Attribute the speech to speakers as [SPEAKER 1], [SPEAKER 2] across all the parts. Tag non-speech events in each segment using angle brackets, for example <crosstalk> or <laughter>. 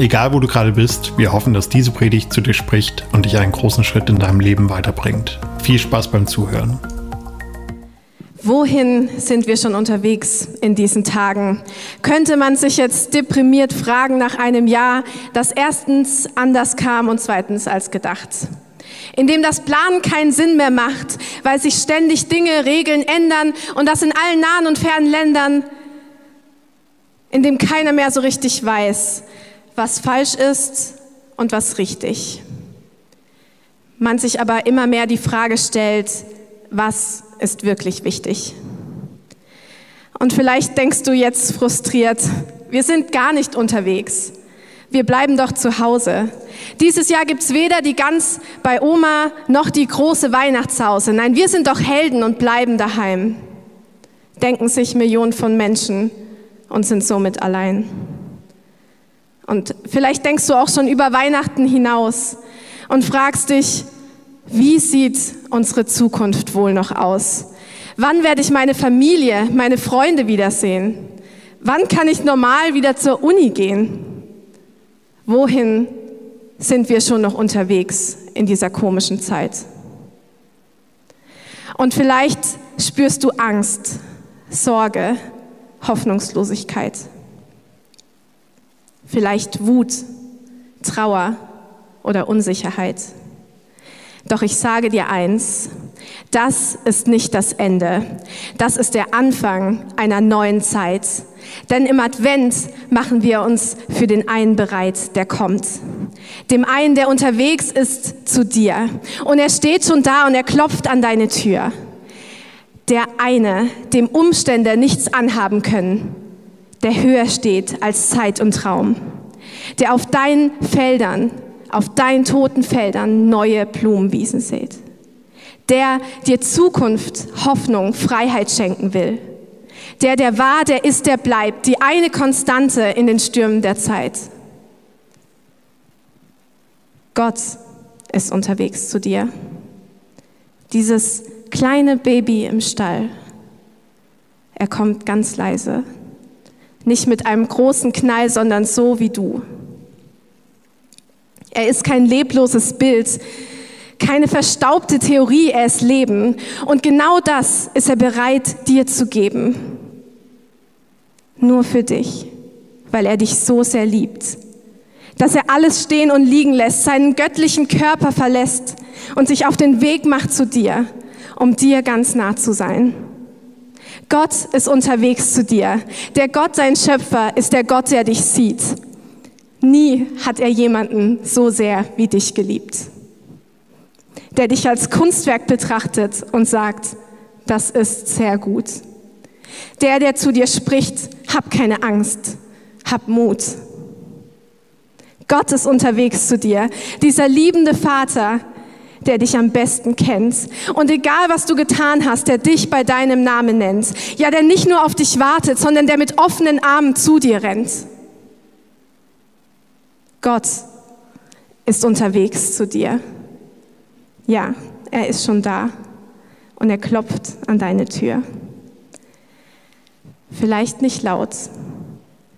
[SPEAKER 1] Egal wo du gerade bist, wir hoffen, dass diese Predigt zu dir spricht und dich einen großen Schritt in deinem Leben weiterbringt. Viel Spaß beim Zuhören.
[SPEAKER 2] Wohin sind wir schon unterwegs in diesen Tagen? Könnte man sich jetzt deprimiert fragen nach einem Jahr, das erstens anders kam und zweitens als gedacht. In dem das Planen keinen Sinn mehr macht, weil sich ständig Dinge, Regeln ändern und das in allen nahen und fernen Ländern, in dem keiner mehr so richtig weiß, was falsch ist und was richtig. Man sich aber immer mehr die Frage stellt, was ist wirklich wichtig? Und vielleicht denkst du jetzt frustriert, wir sind gar nicht unterwegs. Wir bleiben doch zu Hause. Dieses Jahr gibt's weder die Gans bei Oma noch die große Weihnachtshause. Nein, wir sind doch Helden und bleiben daheim. Denken sich Millionen von Menschen und sind somit allein. Und vielleicht denkst du auch schon über Weihnachten hinaus und fragst dich, wie sieht unsere Zukunft wohl noch aus? Wann werde ich meine Familie, meine Freunde wiedersehen? Wann kann ich normal wieder zur Uni gehen? Wohin sind wir schon noch unterwegs in dieser komischen Zeit? Und vielleicht spürst du Angst, Sorge, Hoffnungslosigkeit vielleicht Wut, Trauer oder Unsicherheit. Doch ich sage dir eins, das ist nicht das Ende. Das ist der Anfang einer neuen Zeit. Denn im Advent machen wir uns für den einen bereit, der kommt. Dem einen, der unterwegs ist zu dir. Und er steht schon da und er klopft an deine Tür. Der eine, dem Umstände nichts anhaben können der höher steht als Zeit und Traum, der auf deinen Feldern, auf deinen toten Feldern neue Blumenwiesen sät, der dir Zukunft, Hoffnung, Freiheit schenken will, der, der war, der ist, der bleibt, die eine Konstante in den Stürmen der Zeit. Gott ist unterwegs zu dir. Dieses kleine Baby im Stall, er kommt ganz leise nicht mit einem großen Knall, sondern so wie du. Er ist kein lebloses Bild, keine verstaubte Theorie, er ist Leben. Und genau das ist er bereit, dir zu geben. Nur für dich, weil er dich so sehr liebt. Dass er alles stehen und liegen lässt, seinen göttlichen Körper verlässt und sich auf den Weg macht zu dir, um dir ganz nah zu sein. Gott ist unterwegs zu dir. Der Gott, sein Schöpfer, ist der Gott, der dich sieht. Nie hat er jemanden so sehr wie dich geliebt. Der dich als Kunstwerk betrachtet und sagt, das ist sehr gut. Der, der zu dir spricht, hab keine Angst, hab Mut. Gott ist unterwegs zu dir. Dieser liebende Vater, der dich am besten kennt. Und egal, was du getan hast, der dich bei deinem Namen nennt. Ja, der nicht nur auf dich wartet, sondern der mit offenen Armen zu dir rennt. Gott ist unterwegs zu dir. Ja, er ist schon da und er klopft an deine Tür. Vielleicht nicht laut,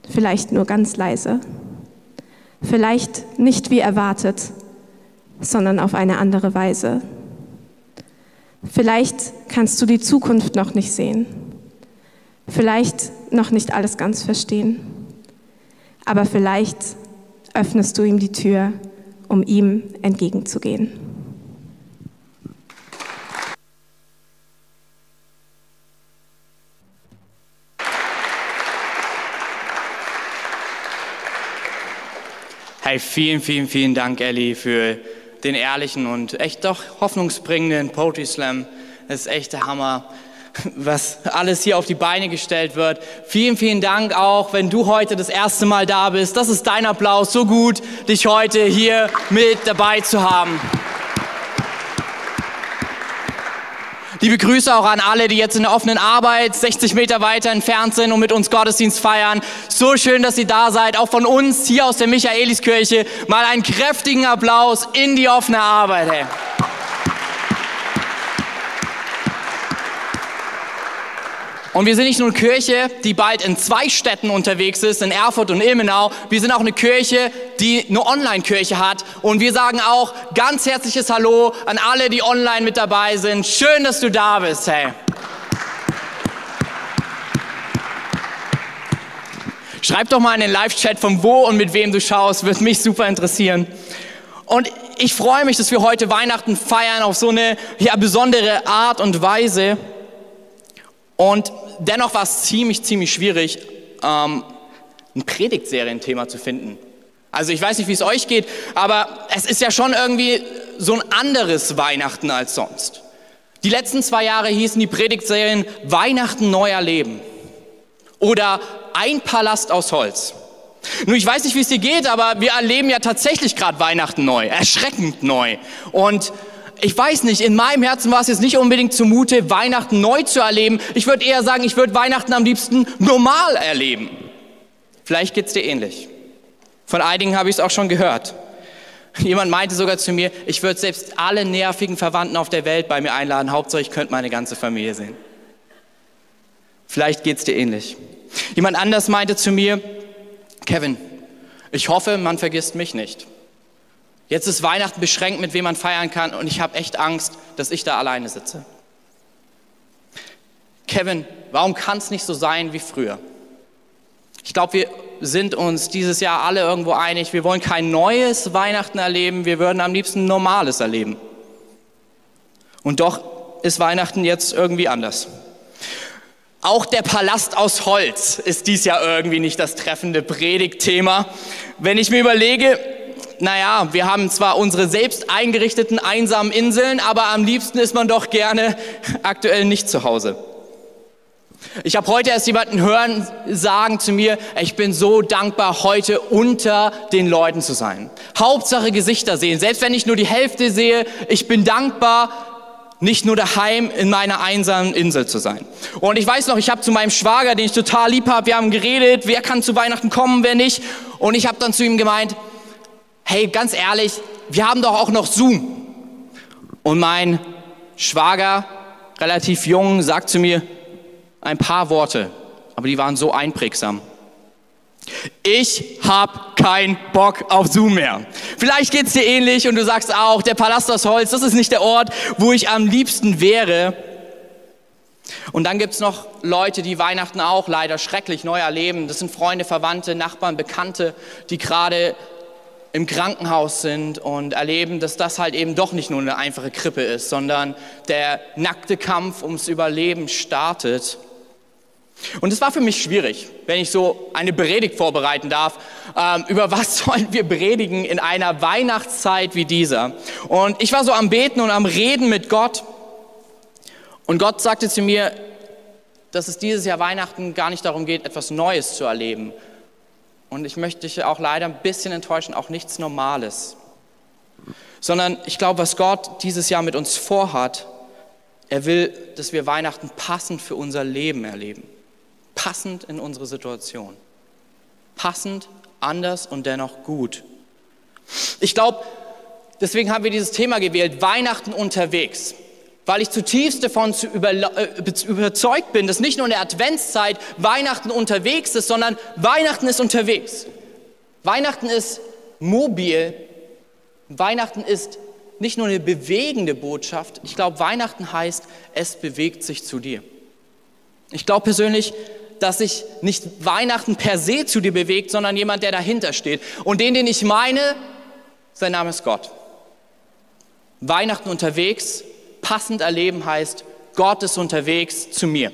[SPEAKER 2] vielleicht nur ganz leise, vielleicht nicht wie erwartet, sondern auf eine andere Weise. Vielleicht kannst du die Zukunft noch nicht sehen, vielleicht noch nicht alles ganz verstehen, aber vielleicht öffnest du ihm die Tür, um ihm entgegenzugehen.
[SPEAKER 3] Hey, vielen, vielen, vielen Dank, Ellie, für den ehrlichen und echt doch hoffnungsbringenden Poetry Slam. Das ist echt der Hammer, <laughs> was alles hier auf die Beine gestellt wird. Vielen, vielen Dank auch, wenn du heute das erste Mal da bist. Das ist dein Applaus. So gut, dich heute hier mit dabei zu haben. Liebe Grüße auch an alle, die jetzt in der offenen Arbeit 60 Meter weiter entfernt sind und mit uns Gottesdienst feiern. So schön, dass ihr da seid. Auch von uns hier aus der Michaeliskirche mal einen kräftigen Applaus in die offene Arbeit. Hey. Und wir sind nicht nur eine Kirche, die bald in zwei Städten unterwegs ist, in Erfurt und Ilmenau. Wir sind auch eine Kirche, die eine Online-Kirche hat. Und wir sagen auch ganz herzliches Hallo an alle, die online mit dabei sind. Schön, dass du da bist, hey. Schreib doch mal in den Live-Chat, von wo und mit wem du schaust, wird mich super interessieren. Und ich freue mich, dass wir heute Weihnachten feiern auf so eine ja, besondere Art und Weise. Und dennoch war es ziemlich, ziemlich schwierig, ähm, ein Predigtserienthema zu finden. Also ich weiß nicht, wie es euch geht, aber es ist ja schon irgendwie so ein anderes Weihnachten als sonst. Die letzten zwei Jahre hießen die Predigtserien Weihnachten neu erleben oder Ein Palast aus Holz. Nun, ich weiß nicht, wie es dir geht, aber wir erleben ja tatsächlich gerade Weihnachten neu, erschreckend neu. Und ich weiß nicht, in meinem Herzen war es jetzt nicht unbedingt zumute, Weihnachten neu zu erleben. Ich würde eher sagen, ich würde Weihnachten am liebsten normal erleben. Vielleicht geht es dir ähnlich. Von einigen habe ich es auch schon gehört. Jemand meinte sogar zu mir, ich würde selbst alle nervigen Verwandten auf der Welt bei mir einladen, Hauptsache ich könnte meine ganze Familie sehen. Vielleicht geht es dir ähnlich. Jemand anders meinte zu mir, Kevin, ich hoffe, man vergisst mich nicht. Jetzt ist Weihnachten beschränkt, mit wem man feiern kann und ich habe echt Angst, dass ich da alleine sitze. Kevin, warum kann es nicht so sein wie früher? Ich glaube, wir sind uns dieses Jahr alle irgendwo einig, wir wollen kein neues Weihnachten erleben, wir würden am liebsten normales erleben. Und doch ist Weihnachten jetzt irgendwie anders. Auch der Palast aus Holz ist dies Jahr irgendwie nicht das treffende Predigtthema. Wenn ich mir überlege, naja, wir haben zwar unsere selbst eingerichteten einsamen Inseln, aber am liebsten ist man doch gerne aktuell nicht zu Hause. Ich habe heute erst jemanden hören sagen zu mir, ich bin so dankbar, heute unter den Leuten zu sein. Hauptsache Gesichter sehen. Selbst wenn ich nur die Hälfte sehe, ich bin dankbar, nicht nur daheim in meiner einsamen Insel zu sein. Und ich weiß noch, ich habe zu meinem Schwager, den ich total lieb habe, wir haben geredet, wer kann zu Weihnachten kommen, wer nicht. Und ich habe dann zu ihm gemeint, hey, ganz ehrlich, wir haben doch auch noch Zoom. Und mein Schwager, relativ jung, sagt zu mir ein paar Worte, aber die waren so einprägsam. Ich hab keinen Bock auf Zoom mehr. Vielleicht geht's dir ähnlich und du sagst auch, der Palast aus Holz, das ist nicht der Ort, wo ich am liebsten wäre. Und dann gibt's noch Leute, die Weihnachten auch leider schrecklich neu erleben. Das sind Freunde, Verwandte, Nachbarn, Bekannte, die gerade im Krankenhaus sind und erleben, dass das halt eben doch nicht nur eine einfache Krippe ist, sondern der nackte Kampf ums Überleben startet. Und es war für mich schwierig, wenn ich so eine Predigt vorbereiten darf. Ähm, über was <laughs> sollen wir predigen in einer Weihnachtszeit wie dieser? Und ich war so am Beten und am Reden mit Gott. Und Gott sagte zu mir, dass es dieses Jahr Weihnachten gar nicht darum geht, etwas Neues zu erleben, und ich möchte dich auch leider ein bisschen enttäuschen, auch nichts Normales. Sondern ich glaube, was Gott dieses Jahr mit uns vorhat, er will, dass wir Weihnachten passend für unser Leben erleben. Passend in unsere Situation. Passend, anders und dennoch gut. Ich glaube, deswegen haben wir dieses Thema gewählt, Weihnachten unterwegs weil ich zutiefst davon äh, überzeugt bin, dass nicht nur in der Adventszeit Weihnachten unterwegs ist, sondern Weihnachten ist unterwegs. Weihnachten ist mobil. Weihnachten ist nicht nur eine bewegende Botschaft. Ich glaube, Weihnachten heißt, es bewegt sich zu dir. Ich glaube persönlich, dass sich nicht Weihnachten per se zu dir bewegt, sondern jemand, der dahinter steht. Und den, den ich meine, sein Name ist Gott. Weihnachten unterwegs passend erleben heißt, Gott ist unterwegs zu mir.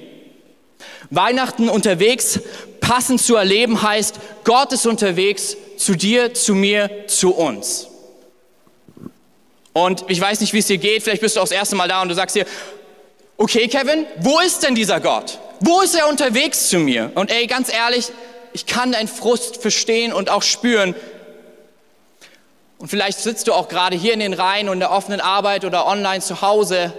[SPEAKER 3] Weihnachten unterwegs passend zu erleben heißt, Gott ist unterwegs zu dir, zu mir, zu uns. Und ich weiß nicht, wie es dir geht, vielleicht bist du auch das erste Mal da und du sagst dir, okay Kevin, wo ist denn dieser Gott? Wo ist er unterwegs zu mir? Und ey, ganz ehrlich, ich kann deinen Frust verstehen und auch spüren, und vielleicht sitzt du auch gerade hier in den Reihen und in der offenen Arbeit oder online zu Hause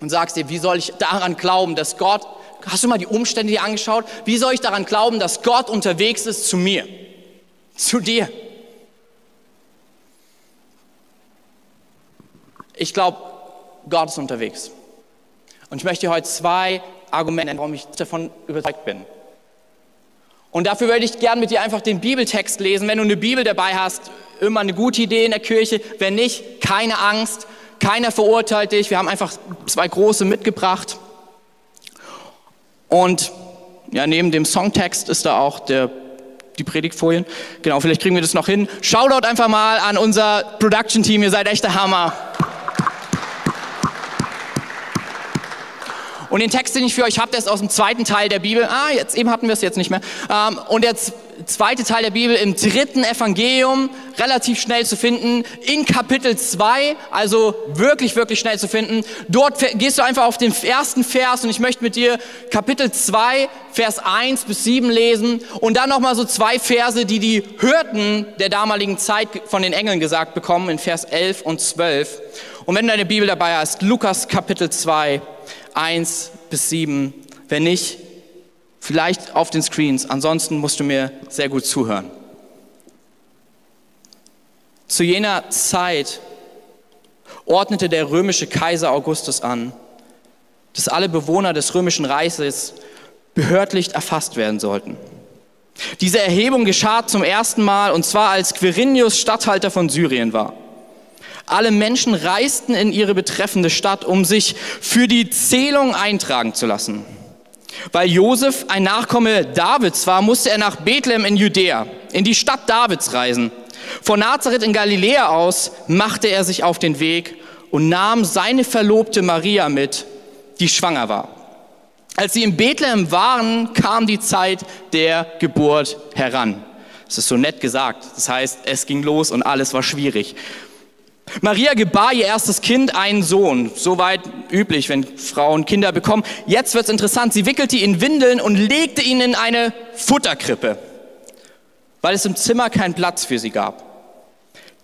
[SPEAKER 3] und sagst dir, wie soll ich daran glauben, dass Gott, hast du mal die Umstände dir angeschaut? Wie soll ich daran glauben, dass Gott unterwegs ist zu mir, zu dir? Ich glaube, Gott ist unterwegs. Und ich möchte dir heute zwei Argumente nennen, warum ich davon überzeugt bin. Und dafür würde ich gerne mit dir einfach den Bibeltext lesen. Wenn du eine Bibel dabei hast, immer eine gute Idee in der Kirche. Wenn nicht, keine Angst. Keiner verurteilt dich. Wir haben einfach zwei große mitgebracht. Und ja, neben dem Songtext ist da auch der, die Predigtfolien. Genau, vielleicht kriegen wir das noch hin. Shoutout einfach mal an unser Production-Team. Ihr seid echt der Hammer. Und den Text, den ich für euch habe, der ist aus dem zweiten Teil der Bibel. Ah, jetzt eben hatten wir es jetzt nicht mehr. Ähm, und der zweite Teil der Bibel im dritten Evangelium, relativ schnell zu finden, in Kapitel 2, also wirklich, wirklich schnell zu finden. Dort gehst du einfach auf den ersten Vers und ich möchte mit dir Kapitel 2, Vers 1 bis 7 lesen und dann nochmal so zwei Verse, die die Hürden der damaligen Zeit von den Engeln gesagt bekommen, in Vers 11 und 12. Und wenn du deine Bibel dabei hast, Lukas Kapitel 2, 1 bis 7. Wenn nicht, vielleicht auf den Screens. Ansonsten musst du mir sehr gut zuhören. Zu jener Zeit ordnete der römische Kaiser Augustus an, dass alle Bewohner des römischen Reiches behördlich erfasst werden sollten. Diese Erhebung geschah zum ersten Mal und zwar als Quirinius Statthalter von Syrien war. Alle Menschen reisten in ihre betreffende Stadt, um sich für die Zählung eintragen zu lassen. Weil Josef ein Nachkomme Davids war, musste er nach Bethlehem in Judäa, in die Stadt Davids reisen. Von Nazareth in Galiläa aus machte er sich auf den Weg und nahm seine Verlobte Maria mit, die schwanger war. Als sie in Bethlehem waren, kam die Zeit der Geburt heran. Das ist so nett gesagt. Das heißt, es ging los und alles war schwierig. Maria gebar ihr erstes Kind, einen Sohn. Soweit üblich, wenn Frauen Kinder bekommen. Jetzt wird's interessant. Sie wickelte ihn in Windeln und legte ihn in eine Futterkrippe, weil es im Zimmer keinen Platz für sie gab.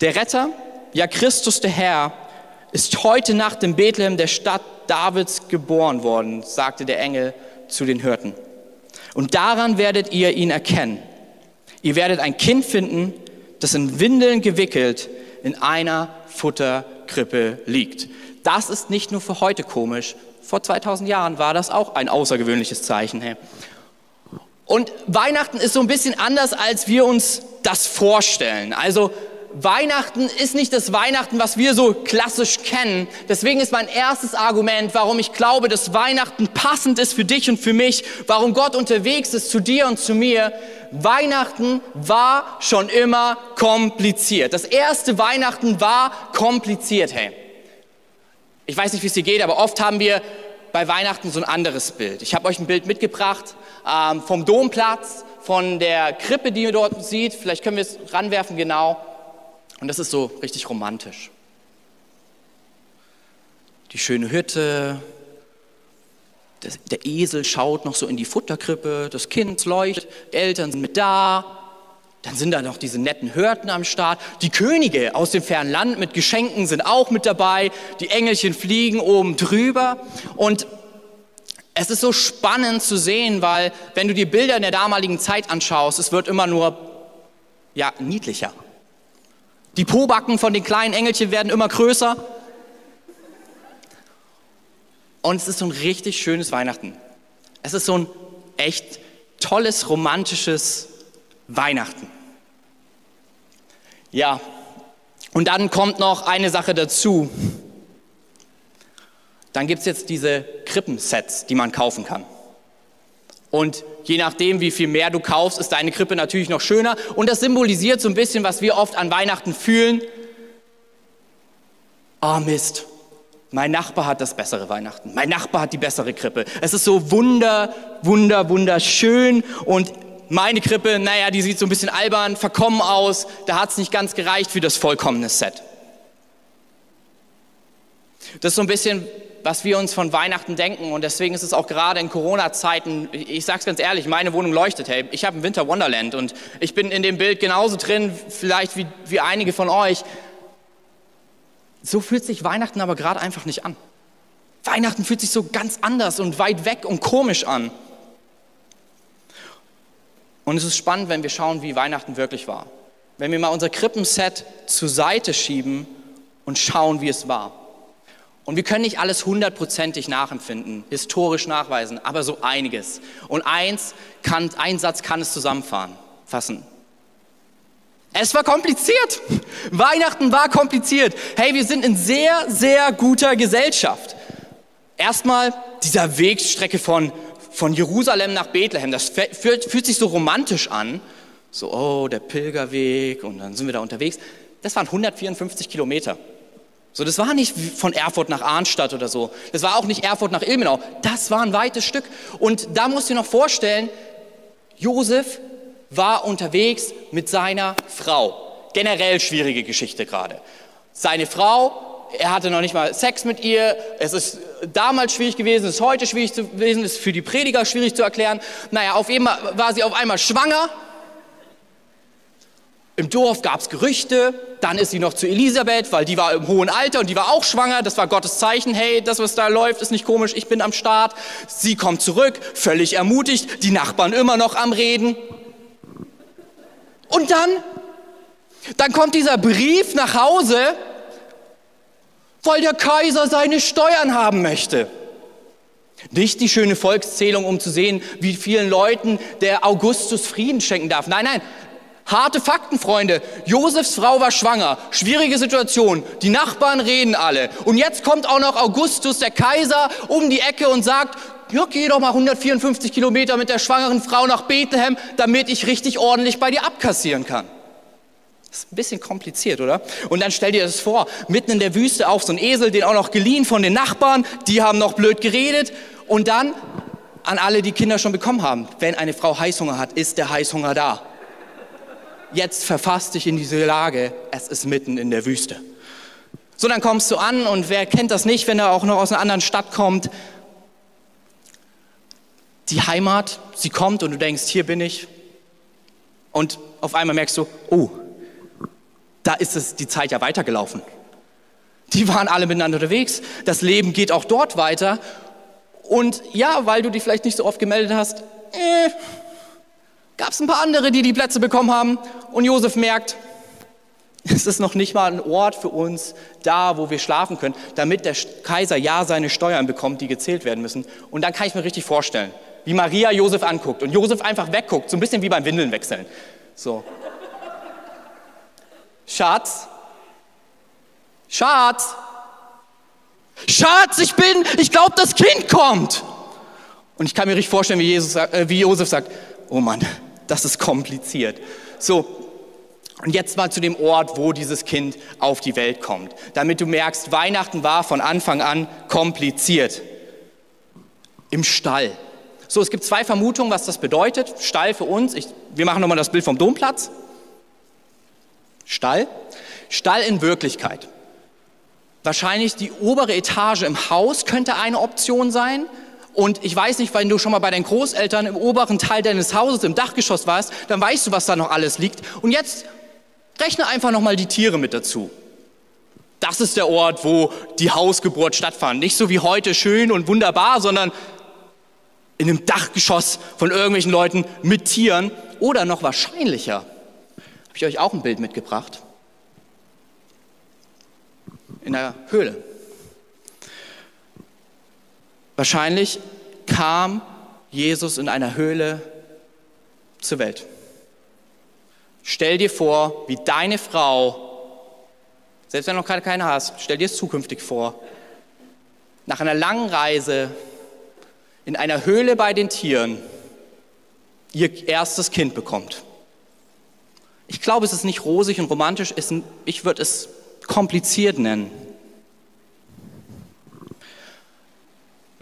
[SPEAKER 3] Der Retter, ja Christus der Herr, ist heute Nacht in Bethlehem, der Stadt Davids, geboren worden, sagte der Engel zu den Hirten. Und daran werdet ihr ihn erkennen. Ihr werdet ein Kind finden, das in Windeln gewickelt in einer Futterkrippe liegt. Das ist nicht nur für heute komisch. Vor 2000 Jahren war das auch ein außergewöhnliches Zeichen. Und Weihnachten ist so ein bisschen anders, als wir uns das vorstellen. Also Weihnachten ist nicht das Weihnachten, was wir so klassisch kennen. Deswegen ist mein erstes Argument, warum ich glaube, dass Weihnachten passend ist für dich und für mich, warum Gott unterwegs ist zu dir und zu mir. Weihnachten war schon immer kompliziert. Das erste Weihnachten war kompliziert, hey. Ich weiß nicht, wie es dir geht, aber oft haben wir bei Weihnachten so ein anderes Bild. Ich habe euch ein Bild mitgebracht ähm, vom Domplatz, von der Krippe, die ihr dort seht. Vielleicht können wir es ranwerfen, genau. Und das ist so richtig romantisch. Die schöne Hütte, der Esel schaut noch so in die Futterkrippe, das Kind leuchtet, die Eltern sind mit da. Dann sind da noch diese netten Hörten am Start. Die Könige aus dem fernen Land mit Geschenken sind auch mit dabei. Die Engelchen fliegen oben drüber. Und es ist so spannend zu sehen, weil wenn du die Bilder in der damaligen Zeit anschaust, es wird immer nur ja, niedlicher. Die Pobacken von den kleinen Engelchen werden immer größer. Und es ist so ein richtig schönes Weihnachten. Es ist so ein echt tolles, romantisches Weihnachten. Ja, und dann kommt noch eine Sache dazu. Dann gibt es jetzt diese Krippensets, die man kaufen kann. Und je nachdem, wie viel mehr du kaufst, ist deine Krippe natürlich noch schöner. Und das symbolisiert so ein bisschen, was wir oft an Weihnachten fühlen. Oh Mist, mein Nachbar hat das bessere Weihnachten. Mein Nachbar hat die bessere Krippe. Es ist so wunder, wunder, wunderschön. Und meine Krippe, naja, die sieht so ein bisschen albern, verkommen aus. Da hat es nicht ganz gereicht für das vollkommene Set. Das ist so ein bisschen was wir uns von Weihnachten denken. Und deswegen ist es auch gerade in Corona-Zeiten, ich sage es ganz ehrlich, meine Wohnung leuchtet. Hey, ich habe ein Winter Wonderland und ich bin in dem Bild genauso drin, vielleicht wie, wie einige von euch. So fühlt sich Weihnachten aber gerade einfach nicht an. Weihnachten fühlt sich so ganz anders und weit weg und komisch an. Und es ist spannend, wenn wir schauen, wie Weihnachten wirklich war. Wenn wir mal unser Krippenset zur Seite schieben und schauen, wie es war. Und wir können nicht alles hundertprozentig nachempfinden, historisch nachweisen, aber so einiges. Und eins kann, ein Satz kann es zusammenfassen. Es war kompliziert. <laughs> Weihnachten war kompliziert. Hey, wir sind in sehr, sehr guter Gesellschaft. Erstmal dieser Wegstrecke von, von Jerusalem nach Bethlehem, das fühlt, fühlt sich so romantisch an. So, oh, der Pilgerweg und dann sind wir da unterwegs. Das waren 154 Kilometer. So, das war nicht von Erfurt nach Arnstadt oder so. Das war auch nicht Erfurt nach Ilmenau. Das war ein weites Stück. Und da musst du dir noch vorstellen, Josef war unterwegs mit seiner Frau. Generell schwierige Geschichte gerade. Seine Frau, er hatte noch nicht mal Sex mit ihr. Es ist damals schwierig gewesen, es ist heute schwierig gewesen, es ist für die Prediger schwierig zu erklären. Naja, auf einmal war sie auf einmal schwanger im Dorf gab es Gerüchte, dann ist sie noch zu Elisabeth, weil die war im hohen Alter und die war auch schwanger. Das war Gottes Zeichen. Hey, das, was da läuft, ist nicht komisch. Ich bin am Start. Sie kommt zurück, völlig ermutigt. Die Nachbarn immer noch am Reden. Und dann, dann kommt dieser Brief nach Hause, weil der Kaiser seine Steuern haben möchte. Nicht die schöne Volkszählung, um zu sehen, wie vielen Leuten der Augustus Frieden schenken darf. Nein, nein, Harte Fakten, Freunde. Josefs Frau war schwanger. Schwierige Situation. Die Nachbarn reden alle. Und jetzt kommt auch noch Augustus, der Kaiser, um die Ecke und sagt, ja, geh doch mal 154 Kilometer mit der schwangeren Frau nach Bethlehem, damit ich richtig ordentlich bei dir abkassieren kann. Das ist ein bisschen kompliziert, oder? Und dann stell dir das vor, mitten in der Wüste auf so ein Esel, den auch noch geliehen von den Nachbarn, die haben noch blöd geredet. Und dann an alle, die Kinder schon bekommen haben, wenn eine Frau Heißhunger hat, ist der Heißhunger da jetzt verfasst dich in diese Lage, es ist mitten in der Wüste. So, dann kommst du an und wer kennt das nicht, wenn er auch noch aus einer anderen Stadt kommt? Die Heimat, sie kommt und du denkst, hier bin ich. Und auf einmal merkst du, oh, da ist es die Zeit ja weitergelaufen. Die waren alle miteinander unterwegs. Das Leben geht auch dort weiter. Und ja, weil du dich vielleicht nicht so oft gemeldet hast, äh, gab es ein paar andere, die die Plätze bekommen haben. Und Josef merkt, es ist noch nicht mal ein Ort für uns da, wo wir schlafen können, damit der Kaiser ja seine Steuern bekommt, die gezählt werden müssen. Und dann kann ich mir richtig vorstellen, wie Maria Josef anguckt und Josef einfach wegguckt, so ein bisschen wie beim Windeln wechseln. So. Schatz, Schatz, Schatz, ich bin, ich glaube, das Kind kommt. Und ich kann mir richtig vorstellen, wie, Jesus, äh, wie Josef sagt, oh Mann, das ist kompliziert. So, und jetzt mal zu dem Ort, wo dieses Kind auf die Welt kommt, damit du merkst, Weihnachten war von Anfang an kompliziert. Im Stall. So, es gibt zwei Vermutungen, was das bedeutet. Stall für uns, ich, wir machen nochmal das Bild vom Domplatz. Stall. Stall in Wirklichkeit. Wahrscheinlich die obere Etage im Haus könnte eine Option sein. Und ich weiß nicht, wenn du schon mal bei deinen Großeltern im oberen Teil deines Hauses im Dachgeschoss warst, dann weißt du, was da noch alles liegt. Und jetzt rechne einfach noch mal die Tiere mit dazu. Das ist der Ort, wo die Hausgeburt stattfand. Nicht so wie heute schön und wunderbar, sondern in einem Dachgeschoss von irgendwelchen Leuten mit Tieren. Oder noch wahrscheinlicher, habe ich euch auch ein Bild mitgebracht, in der Höhle. Wahrscheinlich kam Jesus in einer Höhle zur Welt. Stell dir vor, wie deine Frau, selbst wenn du noch keine hast, stell dir es zukünftig vor, nach einer langen Reise in einer Höhle bei den Tieren ihr erstes Kind bekommt. Ich glaube, es ist nicht rosig und romantisch, ich würde es kompliziert nennen.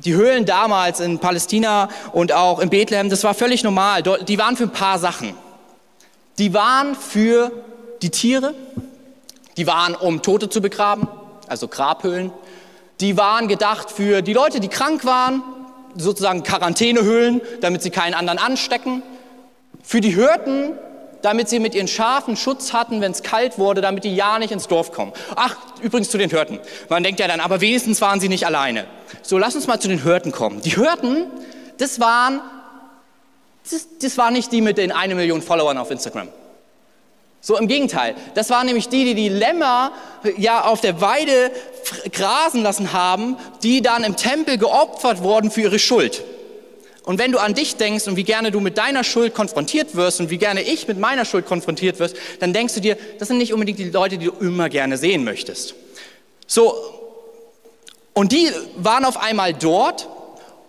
[SPEAKER 3] Die Höhlen damals in Palästina und auch in Bethlehem, das war völlig normal. Die waren für ein paar Sachen. Die waren für die Tiere, die waren, um Tote zu begraben, also Grabhöhlen. Die waren gedacht für die Leute, die krank waren, sozusagen Quarantänehöhlen, damit sie keinen anderen anstecken. Für die Hirten, damit sie mit ihren Schafen Schutz hatten, wenn es kalt wurde, damit die ja nicht ins Dorf kommen. Ach, übrigens zu den Hirten. Man denkt ja dann, aber wenigstens waren sie nicht alleine. So, lass uns mal zu den Hürden kommen. Die Hürden, das waren, das, das waren nicht die mit den eine Million Followern auf Instagram. So im Gegenteil, das waren nämlich die, die die Lämmer ja auf der Weide grasen lassen haben, die dann im Tempel geopfert wurden für ihre Schuld. Und wenn du an dich denkst und wie gerne du mit deiner Schuld konfrontiert wirst und wie gerne ich mit meiner Schuld konfrontiert wirst, dann denkst du dir, das sind nicht unbedingt die Leute, die du immer gerne sehen möchtest. So, und die waren auf einmal dort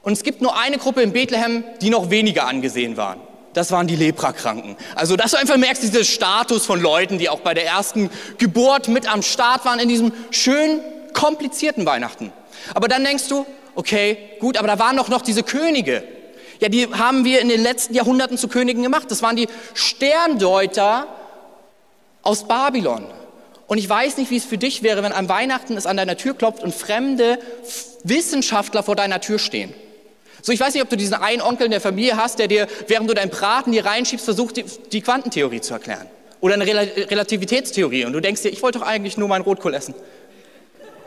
[SPEAKER 3] und es gibt nur eine Gruppe in Bethlehem, die noch weniger angesehen waren das waren die Leprakranken. Also, dass du einfach merkst, dieser Status von Leuten, die auch bei der ersten Geburt mit am Start waren in diesem schön komplizierten Weihnachten. Aber dann denkst du, okay, gut, aber da waren doch noch diese Könige. Ja, die haben wir in den letzten Jahrhunderten zu Königen gemacht. Das waren die Sterndeuter aus Babylon. Und ich weiß nicht, wie es für dich wäre, wenn am Weihnachten es an deiner Tür klopft und fremde Wissenschaftler vor deiner Tür stehen. So, ich weiß nicht, ob du diesen einen Onkel in der Familie hast, der dir, während du dein Braten hier reinschiebst, versucht, die, Quantentheorie zu erklären. Oder eine Rel Relativitätstheorie. Und du denkst dir, ich wollte doch eigentlich nur meinen Rotkohl essen.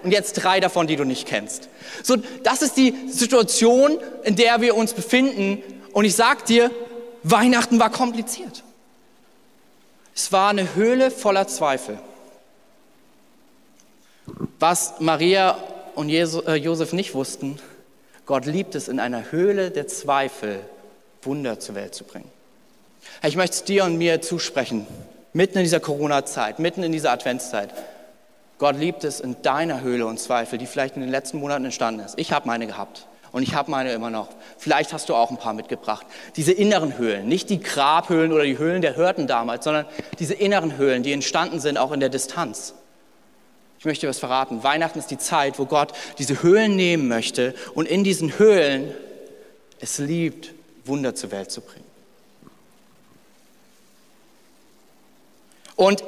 [SPEAKER 3] Und jetzt drei davon, die du nicht kennst. So, das ist die Situation, in der wir uns befinden. Und ich sag dir, Weihnachten war kompliziert. Es war eine Höhle voller Zweifel. Was Maria und äh, Josef nicht wussten, Gott liebt es, in einer Höhle der Zweifel Wunder zur Welt zu bringen. Ich möchte es dir und mir zusprechen, mitten in dieser Corona-Zeit, mitten in dieser Adventszeit. Gott liebt es in deiner Höhle und Zweifel, die vielleicht in den letzten Monaten entstanden ist. Ich habe meine gehabt und ich habe meine immer noch. Vielleicht hast du auch ein paar mitgebracht. Diese inneren Höhlen, nicht die Grabhöhlen oder die Höhlen der Hürden damals, sondern diese inneren Höhlen, die entstanden sind auch in der Distanz. Ich möchte was verraten. Weihnachten ist die Zeit, wo Gott diese Höhlen nehmen möchte und in diesen Höhlen es liebt, Wunder zur Welt zu bringen. Und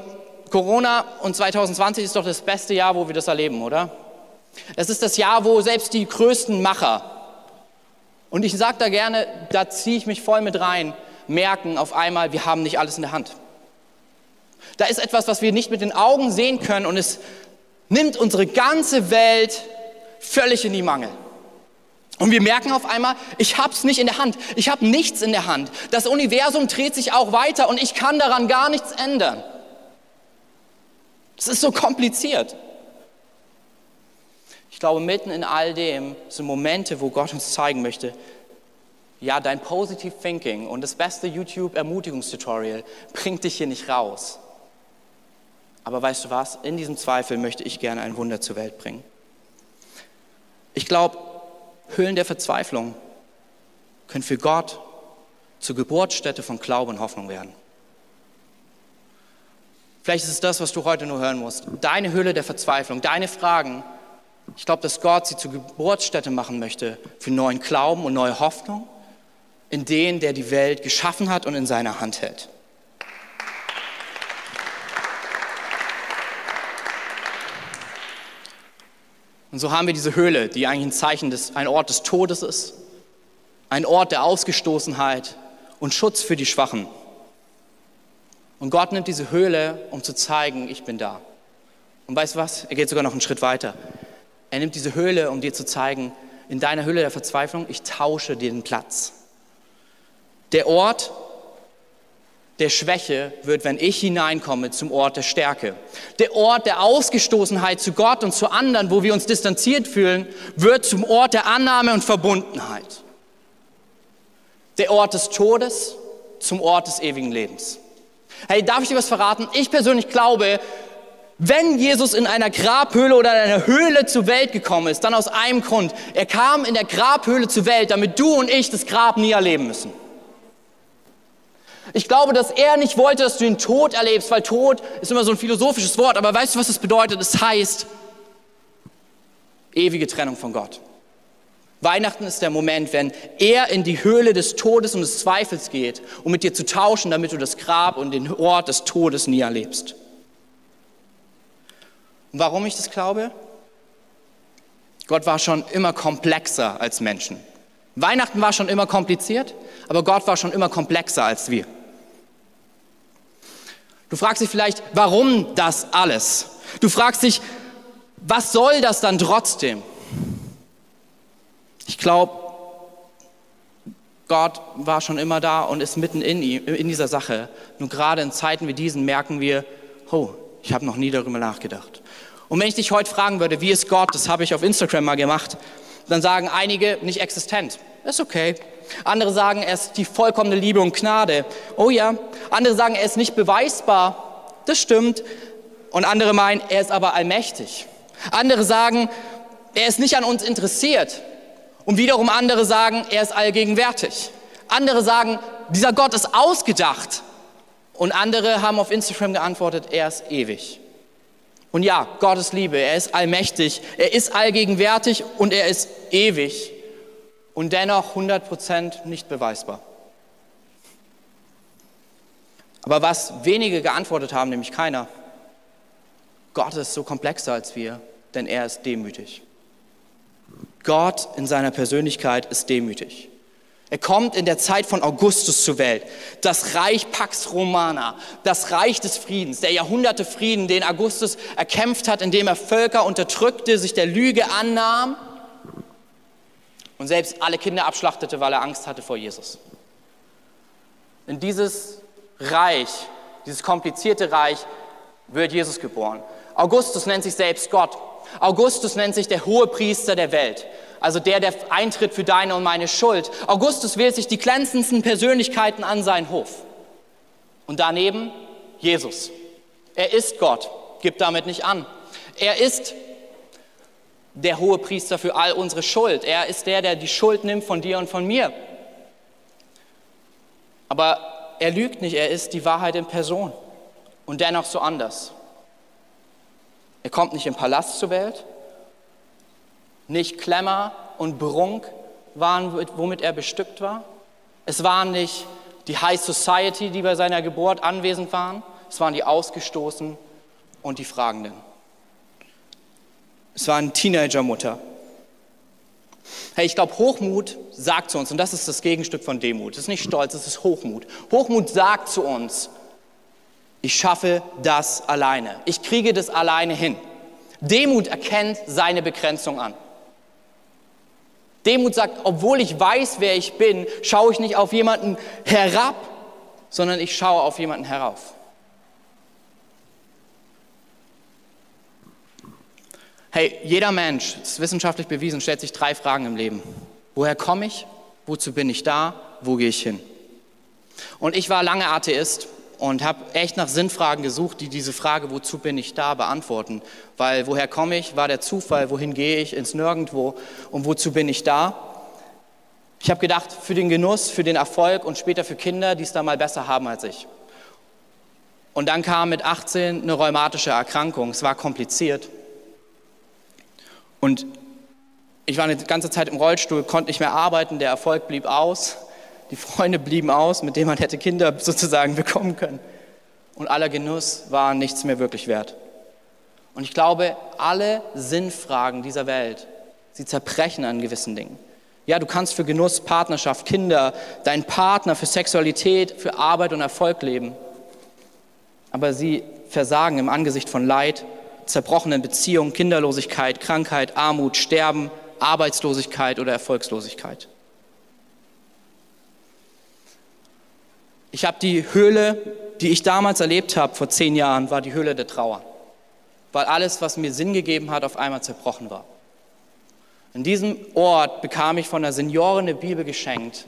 [SPEAKER 3] Corona und 2020 ist doch das beste Jahr, wo wir das erleben, oder? Es ist das Jahr, wo selbst die größten Macher, und ich sage da gerne, da ziehe ich mich voll mit rein, merken auf einmal, wir haben nicht alles in der Hand. Da ist etwas, was wir nicht mit den Augen sehen können und es nimmt unsere ganze Welt völlig in die Mangel. Und wir merken auf einmal, ich habe es nicht in der Hand. Ich habe nichts in der Hand. Das Universum dreht sich auch weiter und ich kann daran gar nichts ändern. Es ist so kompliziert. Ich glaube, mitten in all dem sind Momente, wo Gott uns zeigen möchte, ja, dein Positive Thinking und das beste YouTube-Ermutigungstutorial bringt dich hier nicht raus. Aber weißt du was? In diesem Zweifel möchte ich gerne ein Wunder zur Welt bringen. Ich glaube, Höhlen der Verzweiflung können für Gott zur Geburtsstätte von Glauben und Hoffnung werden. Vielleicht ist es das, was du heute nur hören musst. Deine Höhle der Verzweiflung, deine Fragen. Ich glaube, dass Gott sie zur Geburtsstätte machen möchte für neuen Glauben und neue Hoffnung in den, der die Welt geschaffen hat und in seiner Hand hält. Und so haben wir diese Höhle, die eigentlich ein Zeichen des, ein Ort des Todes ist, ein Ort der Ausgestoßenheit und Schutz für die Schwachen. Und Gott nimmt diese Höhle, um zu zeigen, ich bin da. Und weißt du was? Er geht sogar noch einen Schritt weiter. Er nimmt diese Höhle, um dir zu zeigen, in deiner Höhle der Verzweiflung, ich tausche dir den Platz. Der Ort, der Schwäche wird, wenn ich hineinkomme zum Ort der Stärke. Der Ort der Ausgestoßenheit zu Gott und zu anderen, wo wir uns distanziert fühlen, wird zum Ort der Annahme und Verbundenheit. Der Ort des Todes zum Ort des ewigen Lebens. Hey, darf ich dir was verraten? Ich persönlich glaube, wenn Jesus in einer Grabhöhle oder in einer Höhle zur Welt gekommen ist, dann aus einem Grund. Er kam in der Grabhöhle zur Welt, damit du und ich das Grab nie erleben müssen. Ich glaube, dass er nicht wollte, dass du den Tod erlebst, weil Tod ist immer so ein philosophisches Wort, aber weißt du, was das bedeutet? Es heißt ewige Trennung von Gott. Weihnachten ist der Moment, wenn er in die Höhle des Todes und des Zweifels geht, um mit dir zu tauschen, damit du das Grab und den Ort des Todes nie erlebst. Und warum ich das glaube? Gott war schon immer komplexer als Menschen. Weihnachten war schon immer kompliziert, aber Gott war schon immer komplexer als wir. Du fragst dich vielleicht, warum das alles? Du fragst dich, was soll das dann trotzdem? Ich glaube, Gott war schon immer da und ist mitten in, in dieser Sache. Nur gerade in Zeiten wie diesen merken wir, oh, ich habe noch nie darüber nachgedacht. Und wenn ich dich heute fragen würde, wie ist Gott, das habe ich auf Instagram mal gemacht, dann sagen einige nicht existent. Ist okay. Andere sagen, er ist die vollkommene Liebe und Gnade. Oh ja. Andere sagen, er ist nicht beweisbar. Das stimmt. Und andere meinen, er ist aber allmächtig. Andere sagen, er ist nicht an uns interessiert. Und wiederum andere sagen, er ist allgegenwärtig. Andere sagen, dieser Gott ist ausgedacht. Und andere haben auf Instagram geantwortet, er ist ewig. Und ja, Gott ist Liebe, er ist allmächtig, er ist allgegenwärtig und er ist ewig und dennoch 100% nicht beweisbar. Aber was wenige geantwortet haben, nämlich keiner, Gott ist so komplexer als wir, denn er ist demütig. Gott in seiner Persönlichkeit ist demütig. Er kommt in der Zeit von Augustus zur Welt. Das Reich Pax Romana, das Reich des Friedens, der Jahrhunderte Frieden, den Augustus erkämpft hat, indem er Völker unterdrückte, sich der Lüge annahm und selbst alle Kinder abschlachtete, weil er Angst hatte vor Jesus. In dieses Reich, dieses komplizierte Reich, wird Jesus geboren. Augustus nennt sich selbst Gott. Augustus nennt sich der hohe Priester der Welt, also der, der eintritt für deine und meine Schuld. Augustus wählt sich die glänzendsten Persönlichkeiten an seinen Hof. Und daneben Jesus. Er ist Gott, gibt damit nicht an. Er ist der hohe Priester für all unsere Schuld. Er ist der, der die Schuld nimmt von dir und von mir. Aber er lügt nicht, er ist die Wahrheit in Person und dennoch so anders. Er kommt nicht im Palast zur Welt, nicht Klemmer und Brunk waren, womit er bestückt war. Es waren nicht die High Society, die bei seiner Geburt anwesend waren. Es waren die Ausgestoßenen und die Fragenden. Es war eine Teenagermutter. Hey, ich glaube, Hochmut sagt zu uns, und das ist das Gegenstück von Demut. Das ist nicht Stolz, das ist Hochmut. Hochmut sagt zu uns, ich schaffe das alleine. Ich kriege das alleine hin. Demut erkennt seine Begrenzung an. Demut sagt, obwohl ich weiß, wer ich bin, schaue ich nicht auf jemanden herab, sondern ich schaue auf jemanden herauf. Hey, jeder Mensch, das ist wissenschaftlich bewiesen, stellt sich drei Fragen im Leben. Woher komme ich? Wozu bin ich da? Wo gehe ich hin? Und ich war lange Atheist und habe echt nach Sinnfragen gesucht, die diese Frage, wozu bin ich da, beantworten. Weil woher komme ich, war der Zufall, wohin gehe ich, ins Nirgendwo und wozu bin ich da. Ich habe gedacht, für den Genuss, für den Erfolg und später für Kinder, die es da mal besser haben als ich. Und dann kam mit 18 eine rheumatische Erkrankung. Es war kompliziert. Und ich war eine ganze Zeit im Rollstuhl, konnte nicht mehr arbeiten, der Erfolg blieb aus. Die Freunde blieben aus, mit denen man hätte Kinder <laughs> sozusagen bekommen können. Und aller Genuss war nichts mehr wirklich wert. Und ich glaube, alle Sinnfragen dieser Welt, sie zerbrechen an gewissen Dingen. Ja, du kannst für Genuss, Partnerschaft, Kinder, deinen Partner, für Sexualität, für Arbeit und Erfolg leben. Aber sie versagen im Angesicht von Leid, zerbrochenen Beziehungen, Kinderlosigkeit, Krankheit, Armut, Sterben, Arbeitslosigkeit oder Erfolgslosigkeit. Ich habe die Höhle, die ich damals erlebt habe, vor zehn Jahren, war die Höhle der Trauer, weil alles, was mir Sinn gegeben hat, auf einmal zerbrochen war. In diesem Ort bekam ich von der Seniorin eine Bibel geschenkt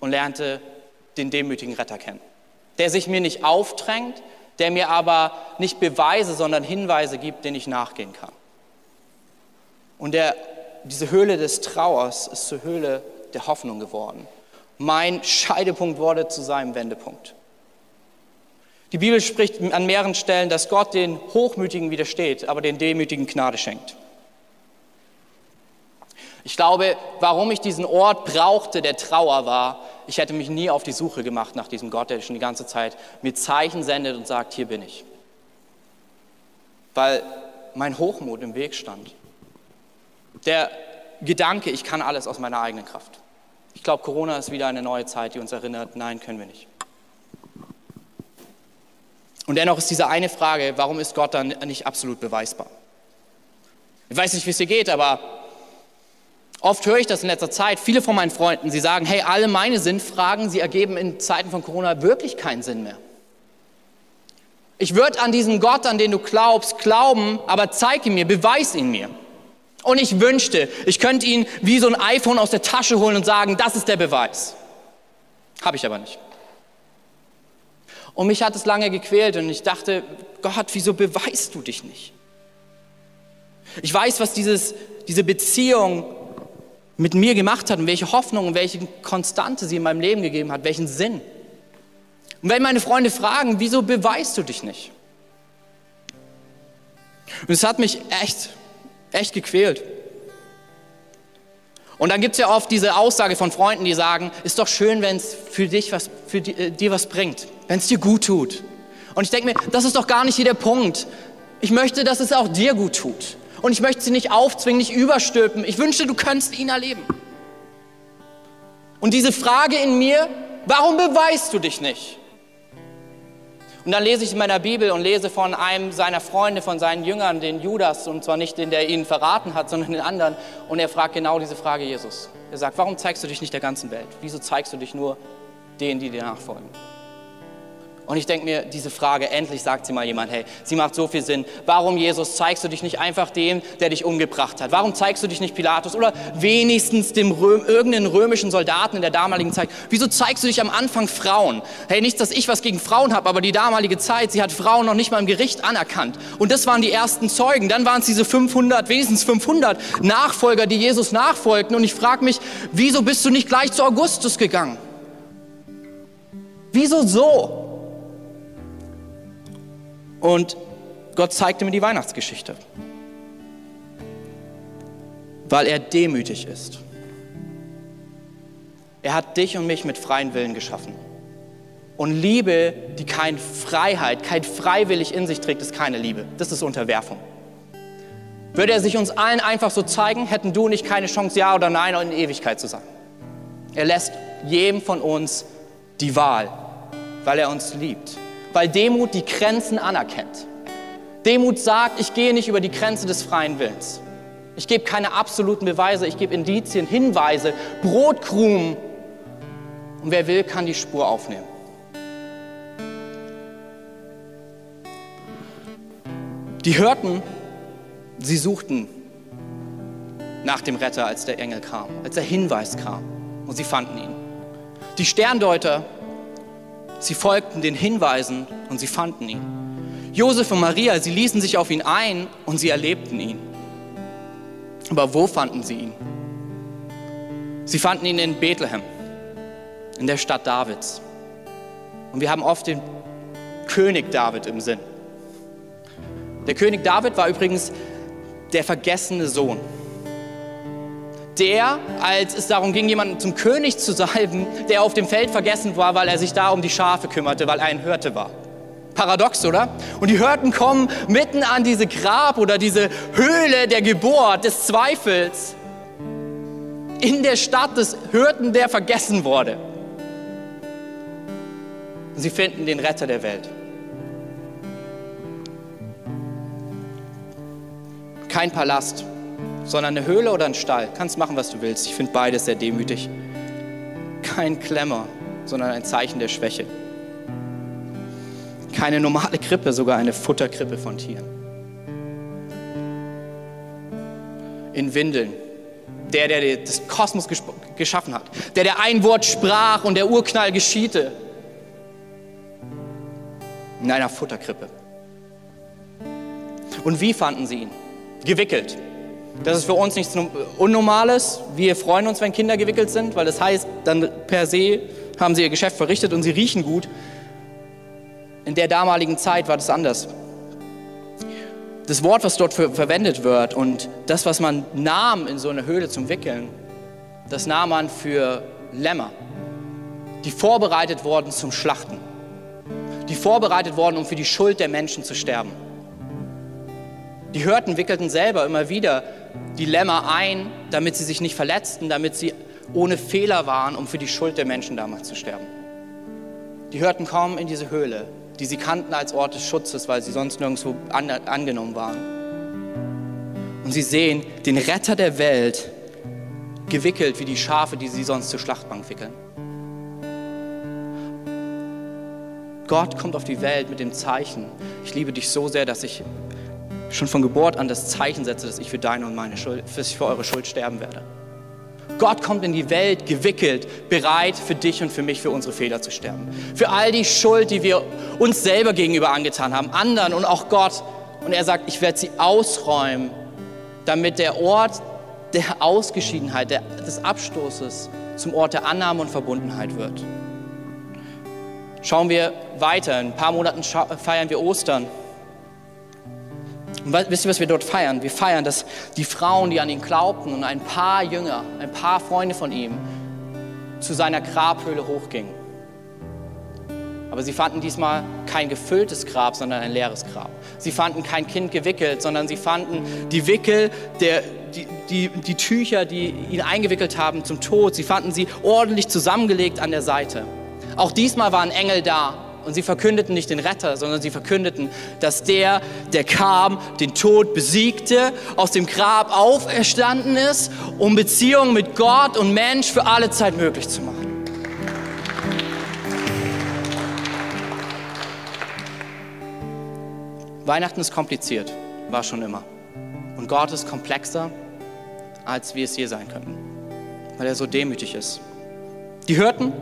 [SPEAKER 3] und lernte den demütigen Retter kennen, der sich mir nicht aufdrängt, der mir aber nicht Beweise, sondern Hinweise gibt, denen ich nachgehen kann. Und der, diese Höhle des Trauers ist zur Höhle der Hoffnung geworden mein Scheidepunkt wurde zu seinem Wendepunkt. Die Bibel spricht an mehreren Stellen, dass Gott den Hochmütigen widersteht, aber den Demütigen Gnade schenkt. Ich glaube, warum ich diesen Ort brauchte, der Trauer war, ich hätte mich nie auf die Suche gemacht nach diesem Gott, der schon die ganze Zeit mir Zeichen sendet und sagt, hier bin ich. Weil mein Hochmut im Weg stand. Der Gedanke, ich kann alles aus meiner eigenen Kraft. Ich glaube, Corona ist wieder eine neue Zeit, die uns erinnert, nein, können wir nicht. Und dennoch ist diese eine Frage, warum ist Gott dann nicht absolut beweisbar? Ich weiß nicht, wie es dir geht, aber Oft höre ich das in letzter Zeit, viele von meinen Freunden, sie sagen, hey, alle meine Sinnfragen, sie ergeben in Zeiten von Corona wirklich keinen Sinn mehr. Ich würde an diesen Gott, an den du glaubst, glauben, aber zeig ihn mir, beweis ihn mir. Und ich wünschte, ich könnte ihn wie so ein iPhone aus der Tasche holen und sagen, das ist der Beweis. Habe ich aber nicht. Und mich hat es lange gequält und ich dachte, Gott, wieso beweist du dich nicht? Ich weiß, was dieses, diese Beziehung mit mir gemacht hat und welche Hoffnung und welche Konstante sie in meinem Leben gegeben hat, welchen Sinn. Und wenn meine Freunde fragen, wieso beweist du dich nicht? Und es hat mich echt, echt gequält. Und dann gibt es ja oft diese Aussage von Freunden, die sagen, ist doch schön, wenn es für dich was, für die, äh, dir was bringt, wenn es dir gut tut. Und ich denke mir, das ist doch gar nicht hier der Punkt. Ich möchte, dass es auch dir gut tut. Und ich möchte sie nicht aufzwingen, nicht überstülpen. Ich wünschte, du könntest ihn erleben. Und diese Frage in mir, warum beweist du dich nicht? Und dann lese ich in meiner Bibel und lese von einem seiner Freunde, von seinen Jüngern, den Judas, und zwar nicht den, der ihn verraten hat, sondern den anderen. Und er fragt genau diese Frage Jesus. Er sagt, warum zeigst du dich nicht der ganzen Welt? Wieso zeigst du dich nur denen, die dir nachfolgen? Und ich denke mir, diese Frage, endlich sagt sie mal jemand, hey, sie macht so viel Sinn. Warum, Jesus, zeigst du dich nicht einfach dem, der dich umgebracht hat? Warum zeigst du dich nicht Pilatus oder wenigstens dem Röm, irgendeinen römischen Soldaten in der damaligen Zeit? Wieso zeigst du dich am Anfang Frauen? Hey, nicht, dass ich was gegen Frauen habe, aber die damalige Zeit, sie hat Frauen noch nicht mal im Gericht anerkannt. Und das waren die ersten Zeugen. Dann waren es diese 500, wenigstens 500 Nachfolger, die Jesus nachfolgten. Und ich frage mich, wieso bist du nicht gleich zu Augustus gegangen? Wieso so? Und Gott zeigte mir die Weihnachtsgeschichte, weil er demütig ist. Er hat dich und mich mit freien Willen geschaffen. Und Liebe, die keine Freiheit, kein freiwillig in sich trägt, ist keine Liebe. Das ist Unterwerfung. Würde er sich uns allen einfach so zeigen, hätten du und ich keine Chance, Ja oder Nein in Ewigkeit zu sein. Er lässt jedem von uns die Wahl, weil er uns liebt weil Demut die Grenzen anerkennt. Demut sagt, ich gehe nicht über die Grenze des freien Willens. Ich gebe keine absoluten Beweise, ich gebe Indizien, Hinweise, Brotkrumen. Und wer will, kann die Spur aufnehmen. Die hörten, sie suchten nach dem Retter, als der Engel kam, als der Hinweis kam. Und sie fanden ihn. Die Sterndeuter Sie folgten den Hinweisen und sie fanden ihn. Josef und Maria, sie ließen sich auf ihn ein und sie erlebten ihn. Aber wo fanden sie ihn? Sie fanden ihn in Bethlehem, in der Stadt Davids. Und wir haben oft den König David im Sinn. Der König David war übrigens der vergessene Sohn der, als es darum ging, jemanden zum König zu salben, der auf dem Feld vergessen war, weil er sich da um die Schafe kümmerte, weil er ein Hirte war. Paradox, oder? Und die Hirten kommen mitten an diese Grab oder diese Höhle der Geburt, des Zweifels, in der Stadt des Hirten, der vergessen wurde. Sie finden den Retter der Welt. Kein Palast, sondern eine Höhle oder ein Stall. Kannst machen, was du willst. Ich finde beides sehr demütig. Kein Klemmer, sondern ein Zeichen der Schwäche. Keine normale Krippe, sogar eine Futterkrippe von Tieren. In Windeln. Der, der das Kosmos geschaffen hat. Der, der ein Wort sprach und der Urknall geschiete. In einer Futterkrippe. Und wie fanden sie ihn? Gewickelt. Das ist für uns nichts Unnormales. Wir freuen uns, wenn Kinder gewickelt sind, weil das heißt, dann per se haben sie ihr Geschäft verrichtet und sie riechen gut. In der damaligen Zeit war das anders. Das Wort, was dort verwendet wird und das, was man nahm in so eine Höhle zum Wickeln, das nahm man für Lämmer, die vorbereitet wurden zum Schlachten, die vorbereitet wurden, um für die Schuld der Menschen zu sterben. Die Hirten wickelten selber immer wieder die Lämmer ein, damit sie sich nicht verletzten, damit sie ohne Fehler waren, um für die Schuld der Menschen damals zu sterben. Die hörten kaum in diese Höhle, die sie kannten als Ort des Schutzes, weil sie sonst nirgendwo an, angenommen waren. Und sie sehen den Retter der Welt gewickelt wie die Schafe, die sie sonst zur Schlachtbank wickeln. Gott kommt auf die Welt mit dem Zeichen. Ich liebe dich so sehr, dass ich schon von Geburt an das Zeichen setze, dass ich für deine und meine Schuld, für eure Schuld sterben werde. Gott kommt in die Welt gewickelt, bereit für dich und für mich, für unsere Fehler zu sterben. Für all die Schuld, die wir uns selber gegenüber angetan haben, anderen und auch Gott. Und er sagt, ich werde sie ausräumen, damit der Ort der Ausgeschiedenheit, der, des Abstoßes zum Ort der Annahme und Verbundenheit wird. Schauen wir weiter. In ein paar Monaten feiern wir Ostern. Und wisst ihr, was wir dort feiern? Wir feiern, dass die Frauen, die an ihn glaubten und ein paar Jünger, ein paar Freunde von ihm zu seiner Grabhöhle hochgingen. Aber sie fanden diesmal kein gefülltes Grab, sondern ein leeres Grab. Sie fanden kein Kind gewickelt, sondern sie fanden die Wickel, der, die, die, die Tücher, die ihn eingewickelt haben zum Tod. Sie fanden sie ordentlich zusammengelegt an der Seite. Auch diesmal waren Engel da und sie verkündeten nicht den Retter, sondern sie verkündeten, dass der, der kam, den Tod besiegte, aus dem Grab auferstanden ist, um Beziehungen mit Gott und Mensch für alle Zeit möglich zu machen. Weihnachten ist kompliziert, war schon immer. Und Gott ist komplexer, als wir es je sein könnten, weil er so demütig ist. Die hörten,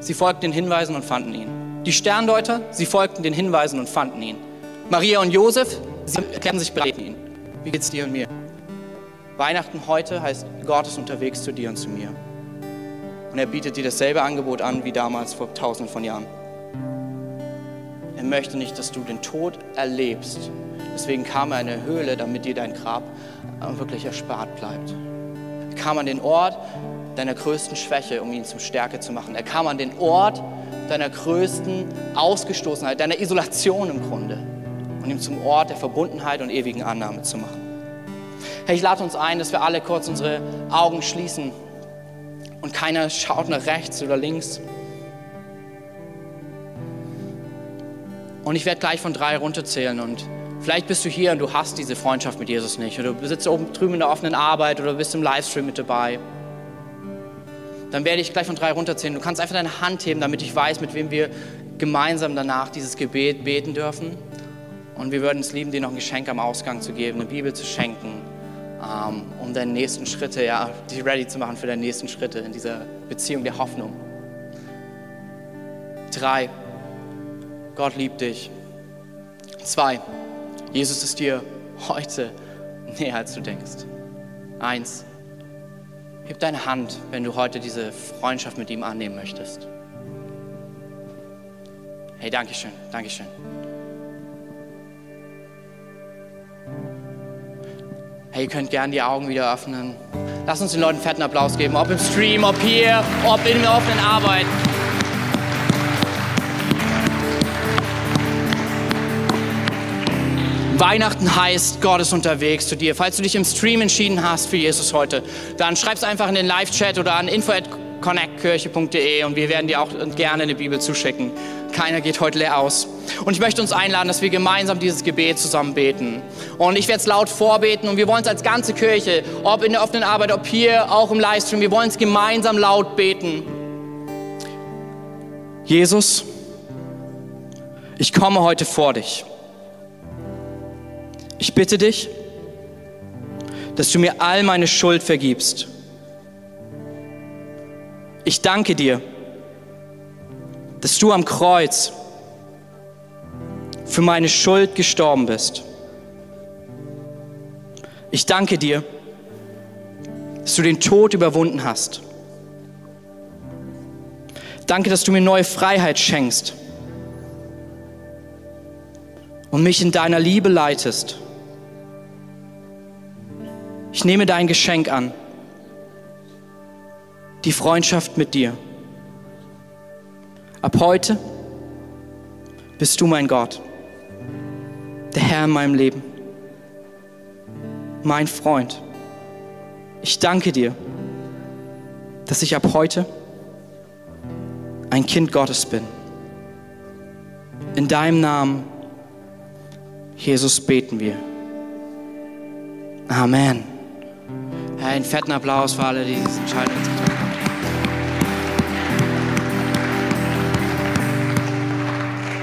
[SPEAKER 3] sie folgten den Hinweisen und fanden ihn. Die Sterndeuter, sie folgten den Hinweisen und fanden ihn. Maria und Josef, sie erklärten sich bereit ihn. Wie geht's dir und mir? Weihnachten heute heißt, Gott ist unterwegs zu dir und zu mir. Und er bietet dir dasselbe Angebot an wie damals vor tausenden von Jahren. Er möchte nicht, dass du den Tod erlebst. Deswegen kam er in eine Höhle, damit dir dein Grab wirklich erspart bleibt. Er kam an den Ort deiner größten Schwäche, um ihn zum Stärke zu machen. Er kam an den Ort, deiner größten Ausgestoßenheit, deiner Isolation im Grunde und ihm zum Ort der Verbundenheit und ewigen Annahme zu machen. Herr, ich lade uns ein, dass wir alle kurz unsere Augen schließen und keiner schaut nach rechts oder links. Und ich werde gleich von drei runterzählen und vielleicht bist du hier und du hast diese Freundschaft mit Jesus nicht oder du sitzt oben drüben in der offenen Arbeit oder bist im Livestream mit dabei dann werde ich gleich von drei runterzählen. Du kannst einfach deine Hand heben, damit ich weiß, mit wem wir gemeinsam danach dieses Gebet beten dürfen. Und wir würden es lieben, dir noch ein Geschenk am Ausgang zu geben, eine Bibel zu schenken, ähm, um deine nächsten Schritte, ja, dich ready zu machen für deine nächsten Schritte in dieser Beziehung der Hoffnung. Drei, Gott liebt dich. Zwei, Jesus ist dir heute näher, als du denkst. Eins, Heb deine Hand, wenn du heute diese Freundschaft mit ihm annehmen möchtest. Hey, Dankeschön, Dankeschön. Hey, ihr könnt gerne die Augen wieder öffnen. Lass uns den Leuten fetten Applaus geben, ob im Stream, ob hier, ob in der offenen Arbeit. Weihnachten heißt, Gott ist unterwegs zu dir. Falls du dich im Stream entschieden hast für Jesus heute, dann schreib es einfach in den Live-Chat oder an info.connectkirche.de und wir werden dir auch gerne eine Bibel zuschicken. Keiner geht heute leer aus. Und ich möchte uns einladen, dass wir gemeinsam dieses Gebet zusammen beten. Und ich werde es laut vorbeten und wir wollen es als ganze Kirche, ob in der offenen Arbeit, ob hier, auch im Livestream, wir wollen es gemeinsam laut beten. Jesus, ich komme heute vor dich. Ich bitte dich, dass du mir all meine Schuld vergibst. Ich danke dir, dass du am Kreuz für meine Schuld gestorben bist. Ich danke dir, dass du den Tod überwunden hast. Danke, dass du mir neue Freiheit schenkst und mich in deiner Liebe leitest. Ich nehme dein Geschenk an, die Freundschaft mit dir. Ab heute bist du mein Gott, der Herr in meinem Leben, mein Freund. Ich danke dir, dass ich ab heute ein Kind Gottes bin. In deinem Namen, Jesus, beten wir. Amen. Einen fetten Applaus für alle, die diese Entscheidung getroffen haben.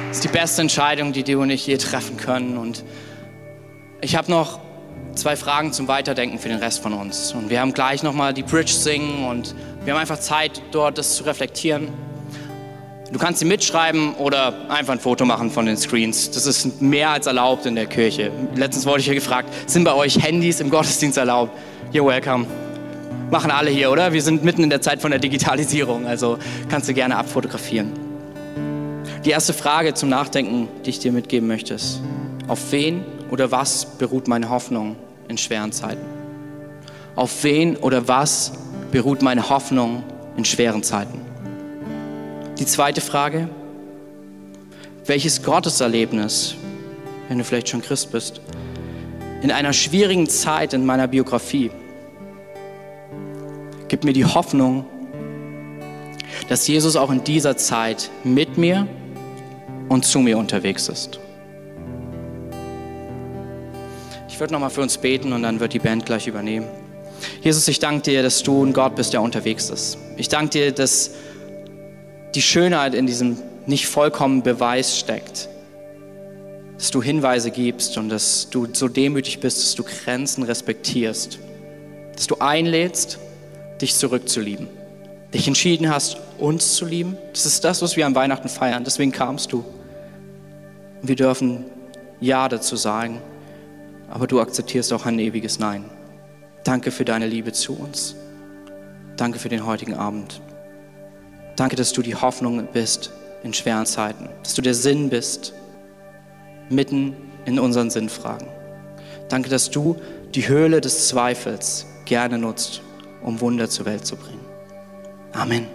[SPEAKER 3] Das ist die beste Entscheidung, die du und ich je treffen können. Und ich habe noch zwei Fragen zum Weiterdenken für den Rest von uns. Und wir haben gleich nochmal die Bridge singen und wir haben einfach Zeit, dort das zu reflektieren. Du kannst sie mitschreiben oder einfach ein Foto machen von den Screens. Das ist mehr als erlaubt in der Kirche. Letztens wurde ich hier gefragt, sind bei euch Handys im Gottesdienst erlaubt? You're welcome. Machen alle hier, oder? Wir sind mitten in der Zeit von der Digitalisierung, also kannst du gerne abfotografieren. Die erste Frage zum Nachdenken, die ich dir mitgeben möchte, ist, auf wen oder was beruht meine Hoffnung in schweren Zeiten? Auf wen oder was beruht meine Hoffnung in schweren Zeiten? Die zweite Frage, welches Gotteserlebnis, wenn du vielleicht schon Christ bist, in einer schwierigen Zeit in meiner Biografie, gibt mir die Hoffnung, dass Jesus auch in dieser Zeit mit mir und zu mir unterwegs ist. Ich würde nochmal für uns beten und dann wird die Band gleich übernehmen. Jesus, ich danke dir, dass du ein Gott bist, der unterwegs ist. Ich danke dir, dass die Schönheit in diesem nicht vollkommenen Beweis steckt. Dass du Hinweise gibst und dass du so demütig bist, dass du Grenzen respektierst. Dass du einlädst, dich zurückzulieben. Dich entschieden hast, uns zu lieben. Das ist das, was wir an Weihnachten feiern. Deswegen kamst du. Und wir dürfen Ja dazu sagen. Aber du akzeptierst auch ein ewiges Nein. Danke für deine Liebe zu uns. Danke für den heutigen Abend. Danke, dass du die Hoffnung bist in schweren Zeiten, dass du der Sinn bist mitten in unseren Sinnfragen. Danke, dass du die Höhle des Zweifels gerne nutzt, um Wunder zur Welt zu bringen. Amen.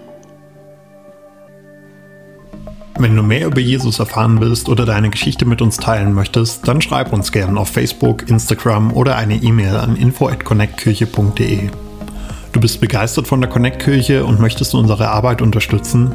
[SPEAKER 1] Wenn du mehr über Jesus erfahren willst oder deine Geschichte mit uns teilen möchtest, dann schreib uns gerne auf Facebook, Instagram oder eine E-Mail an info@connectkirche.de. Du bist begeistert von der Connect-Kirche und möchtest unsere Arbeit unterstützen?